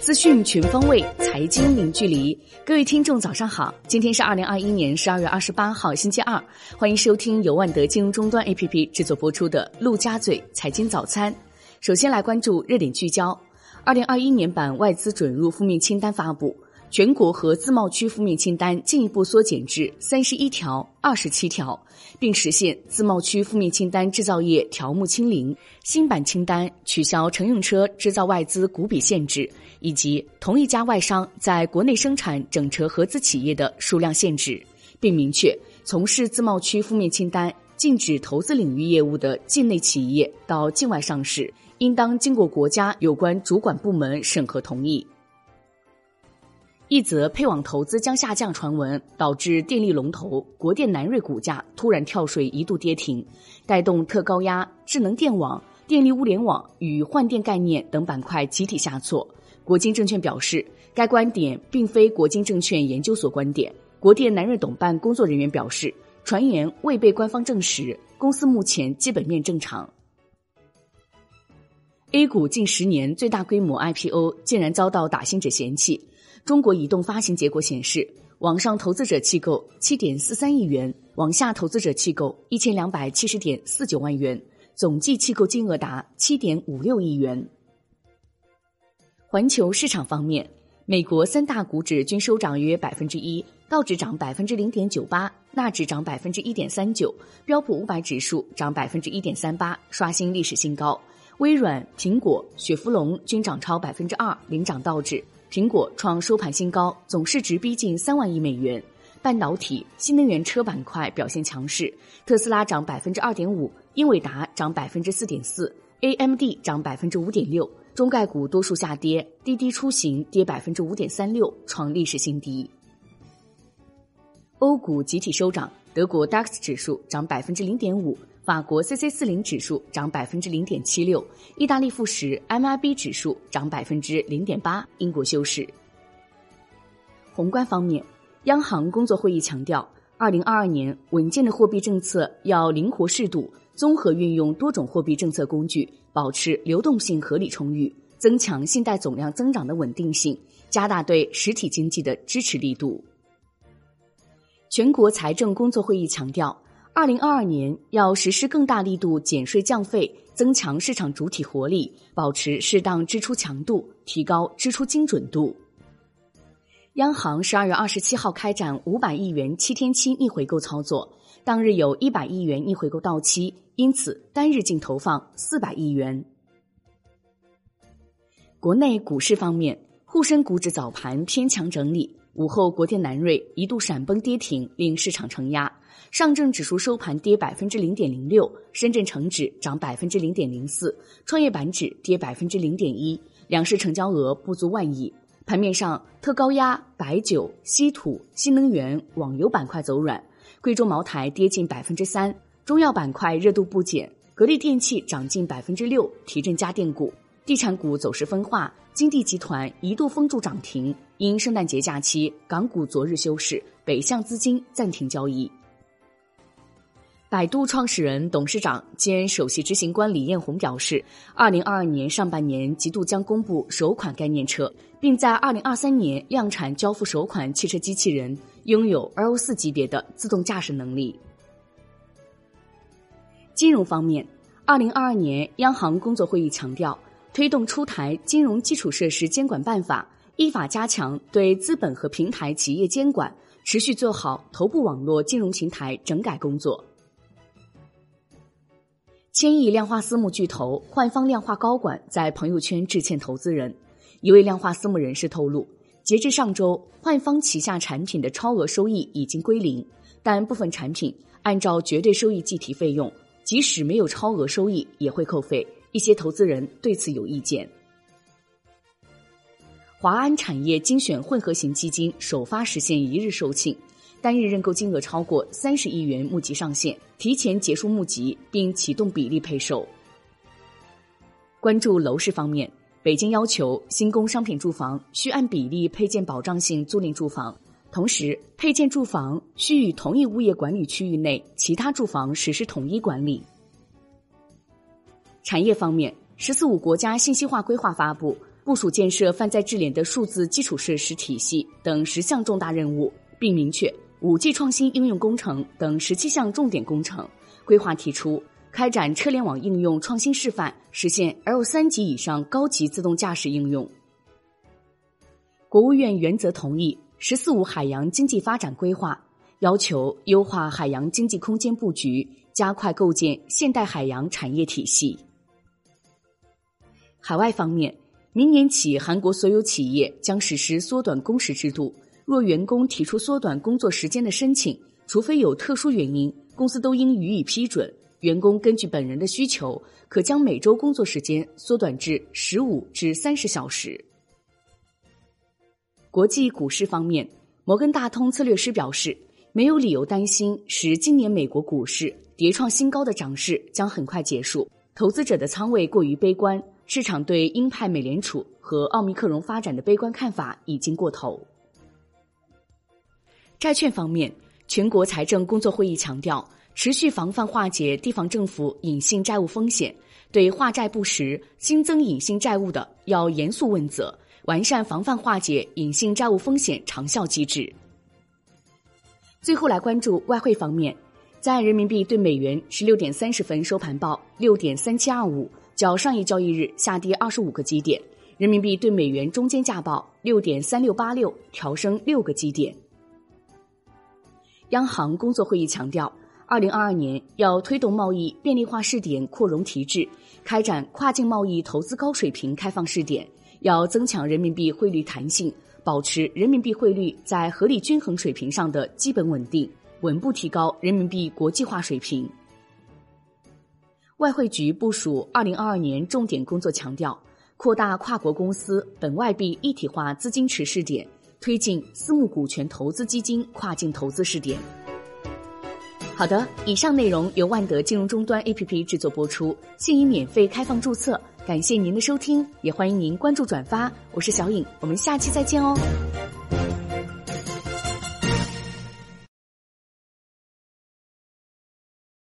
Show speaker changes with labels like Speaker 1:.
Speaker 1: 资讯全方位，财经零距离。各位听众，早上好！今天是二零二一年十二月二十八号，星期二。欢迎收听由万德金融终端 APP 制作播出的《陆家嘴财经早餐》。首先来关注热点聚焦：二零二一年版外资准入负面清单发布。全国和自贸区负面清单进一步缩减至三十一条、二十七条，并实现自贸区负面清单制造业条目清零。新版清单取消乘用车制造外资股比限制，以及同一家外商在国内生产整车合资企业的数量限制，并明确从事自贸区负面清单禁止投资领域业务的境内企业到境外上市，应当经过国家有关主管部门审核同意。一则配网投资将下降传闻，导致电力龙头国电南瑞股价突然跳水，一度跌停，带动特高压、智能电网、电力物联网与换电概念等板块集体下挫。国金证券表示，该观点并非国金证券研究所观点。国电南瑞董办工作人员表示，传言未被官方证实，公司目前基本面正常。A 股近十年最大规模 IPO 竟然遭到打新者嫌弃。中国移动发行结果显示，网上投资者弃购七点四三亿元，网下投资者弃购一千两百七十点四九万元，总计弃购金额达七点五六亿元。环球市场方面，美国三大股指均收涨约百分之一，道指涨百分之零点九八，纳指涨百分之一点三九，标普五百指数涨百分之一点三八，刷新历史新高。微软、苹果、雪佛龙均涨超百分之二，领涨道指。苹果创收盘新高，总市值逼近三万亿美元。半导体、新能源车板块表现强势，特斯拉涨百分之二点五，英伟达涨百分之四点四，AMD 涨百分之五点六。中概股多数下跌，滴滴出行跌百分之五点三六，创历史新低。欧股集体收涨，德国 DAX 指数涨百分之零点五。法国 C C 四零指数涨百分之零点七六，意大利富时 M I B 指数涨百分之零点八，英国休市。宏观方面，央行工作会议强调，二零二二年稳健的货币政策要灵活适度，综合运用多种货币政策工具，保持流动性合理充裕，增强信贷总量增长的稳定性，加大对实体经济的支持力度。全国财政工作会议强调。二零二二年要实施更大力度减税降费，增强市场主体活力，保持适当支出强度，提高支出精准度。央行十二月二十七号开展五百亿元七天期逆回购操作，当日有一百亿元逆回购到期，因此单日净投放四百亿元。国内股市方面，沪深股指早盘偏强整理，午后国电南瑞一度闪崩跌停，令市场承压。上证指数收盘跌百分之零点零六，深圳成指涨百分之零点零四，创业板指跌百分之零点一，两市成交额不足万亿。盘面上，特高压、白酒、稀土、新能源、网游板块走软，贵州茅台跌近百分之三，中药板块热度不减，格力电器涨近百分之六，提振家电股。地产股走势分化，金地集团一度封住涨停，因圣诞节假期，港股昨日休市，北向资金暂停交易。百度创始人、董事长兼首席执行官李彦宏表示，二零二二年上半年，极度将公布首款概念车，并在二零二三年量产交付首款汽车机器人，拥有 L 四级别的自动驾驶能力。金融方面，二零二二年央行工作会议强调，推动出台金融基础设施监管办法，依法加强对资本和平台企业监管，持续做好头部网络金融平台整改工作。千亿量化私募巨头焕方量化高管在朋友圈致歉投资人。一位量化私募人士透露，截至上周，焕方旗下产品的超额收益已经归零，但部分产品按照绝对收益计提费用，即使没有超额收益也会扣费。一些投资人对此有意见。华安产业精选混合型基金首发实现一日售罄。单日认购金额超过三十亿元，募集上限，提前结束募集并启动比例配售。关注楼市方面，北京要求新供商品住房需按比例配建保障性租赁住房，同时配建住房需与同一物业管理区域内其他住房实施统一管理。产业方面，“十四五”国家信息化规划发布，部署建设泛在智联的数字基础设施体系等十项重大任务，并明确五 G 创新应用工程等十七项重点工程。规划提出开展车联网应用创新示范，实现 L 三级以上高级自动驾驶应用。国务院原则同意“十四五”海洋经济发展规划，要求优化海洋经济空间布局，加快构建现代海洋产业体系。海外方面，明年起，韩国所有企业将实施缩短工时制度。若员工提出缩短工作时间的申请，除非有特殊原因，公司都应予以批准。员工根据本人的需求，可将每周工作时间缩短至十五至三十小时。国际股市方面，摩根大通策略师表示，没有理由担心使今年美国股市跌创新高的涨势将很快结束。投资者的仓位过于悲观，市场对鹰派美联储和奥密克戎发展的悲观看法已经过头。债券方面，全国财政工作会议强调，持续防范化解地方政府隐性债务风险，对化债不实、新增隐性债务的要严肃问责。完善防范化解隐性债务风险长效机制。最后来关注外汇方面，在人民币对美元十六点三十分收盘报六点三七二五，较上一交易日下跌二十五个基点。人民币对美元中间价报六点三六八六，调升六个基点。央行工作会议强调，二零二二年要推动贸易便利化试点扩容提质，开展跨境贸易投资高水平开放试点。要增强人民币汇率弹性，保持人民币汇率在合理均衡水平上的基本稳定，稳步提高人民币国际化水平。外汇局部署二零二二年重点工作强调，扩大跨国公司本外币一体化资金池试点，推进私募股权投资基金跨境投资试点。好的，以上内容由万德金融终端 APP 制作播出，现已免费开放注册。感谢您的收听，也欢迎您关注转发。我是小颖，我们下期再见哦。